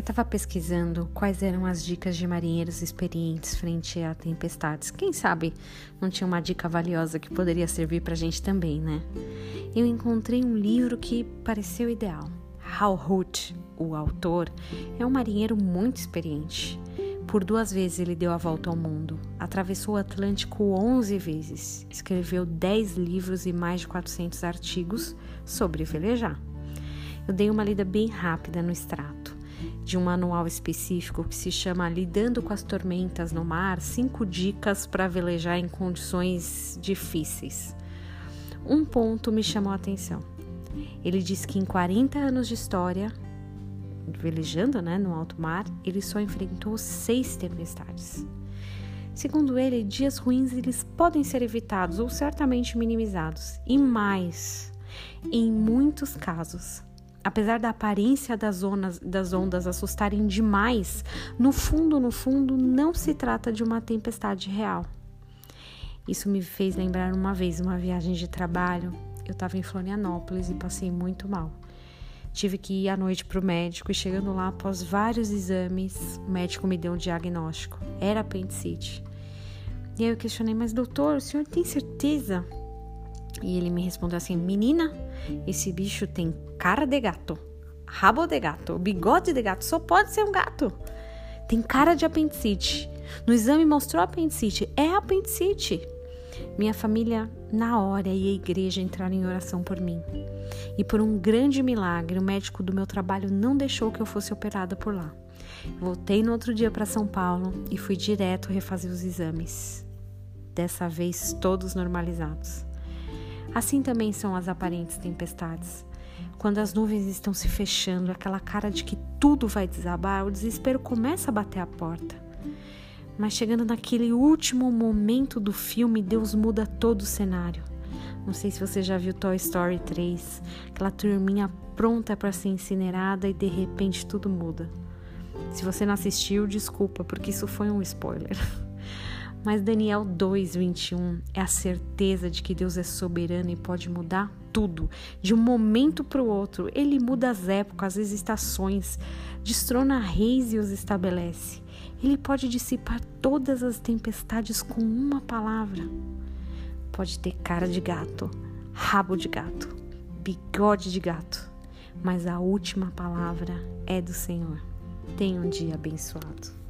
estava pesquisando quais eram as dicas de marinheiros experientes frente a tempestades. Quem sabe não tinha uma dica valiosa que poderia servir para a gente também, né? Eu encontrei um livro que pareceu ideal. Hal Hoot, o autor, é um marinheiro muito experiente. Por duas vezes ele deu a volta ao mundo, atravessou o Atlântico 11 vezes, escreveu 10 livros e mais de 400 artigos sobre velejar. Eu dei uma lida bem rápida no extrato de um manual específico que se chama Lidando com as Tormentas no Mar: Cinco Dicas para Velejar em Condições Difíceis. Um ponto me chamou a atenção. Ele diz que em 40 anos de história, velejando né, no alto mar, ele só enfrentou seis tempestades. Segundo ele, dias ruins eles podem ser evitados ou certamente minimizados. E mais, em muitos casos, apesar da aparência das, das ondas assustarem demais, no fundo, no fundo, não se trata de uma tempestade real. Isso me fez lembrar uma vez uma viagem de trabalho. Eu estava em Florianópolis e passei muito mal. Tive que ir à noite para o médico e chegando lá, após vários exames, o médico me deu um diagnóstico. Era apendicite. E aí eu questionei, mas doutor, o senhor tem certeza? E ele me respondeu assim: Menina, esse bicho tem cara de gato, rabo de gato, bigode de gato, só pode ser um gato. Tem cara de apendicite. No exame mostrou apendicite. É apendicite. Minha família, na hora, e a igreja entraram em oração por mim. E por um grande milagre, o médico do meu trabalho não deixou que eu fosse operada por lá. Voltei no outro dia para São Paulo e fui direto refazer os exames. Dessa vez, todos normalizados. Assim também são as aparentes tempestades. Quando as nuvens estão se fechando, aquela cara de que tudo vai desabar, o desespero começa a bater a porta. Mas chegando naquele último momento do filme, Deus muda todo o cenário. Não sei se você já viu Toy Story 3, aquela turminha pronta para ser incinerada e de repente tudo muda. Se você não assistiu, desculpa, porque isso foi um spoiler. Mas Daniel 2:21 é a certeza de que Deus é soberano e pode mudar tudo, de um momento para o outro. Ele muda as épocas, as estações, destrona reis e os estabelece. Ele pode dissipar todas as tempestades com uma palavra. Pode ter cara de gato, rabo de gato, bigode de gato, mas a última palavra é do Senhor. Tenha um dia abençoado.